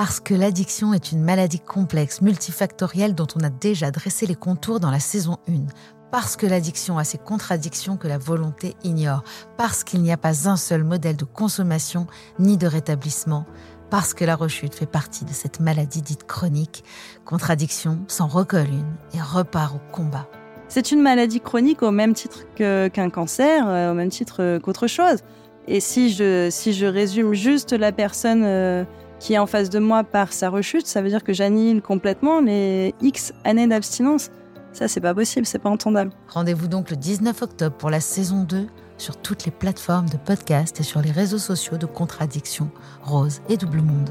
Parce que l'addiction est une maladie complexe, multifactorielle dont on a déjà dressé les contours dans la saison 1. Parce que l'addiction a ses contradictions que la volonté ignore. Parce qu'il n'y a pas un seul modèle de consommation ni de rétablissement. Parce que la rechute fait partie de cette maladie dite chronique. Contradiction s'en recolle une et repart au combat. C'est une maladie chronique au même titre qu'un cancer, euh, au même titre qu'autre chose. Et si je, si je résume juste la personne... Euh, qui est en face de moi par sa rechute, ça veut dire que j'annihile complètement les X années d'abstinence. Ça, c'est pas possible, c'est pas entendable. Rendez-vous donc le 19 octobre pour la saison 2 sur toutes les plateformes de podcast et sur les réseaux sociaux de Contradiction, Rose et Double Monde.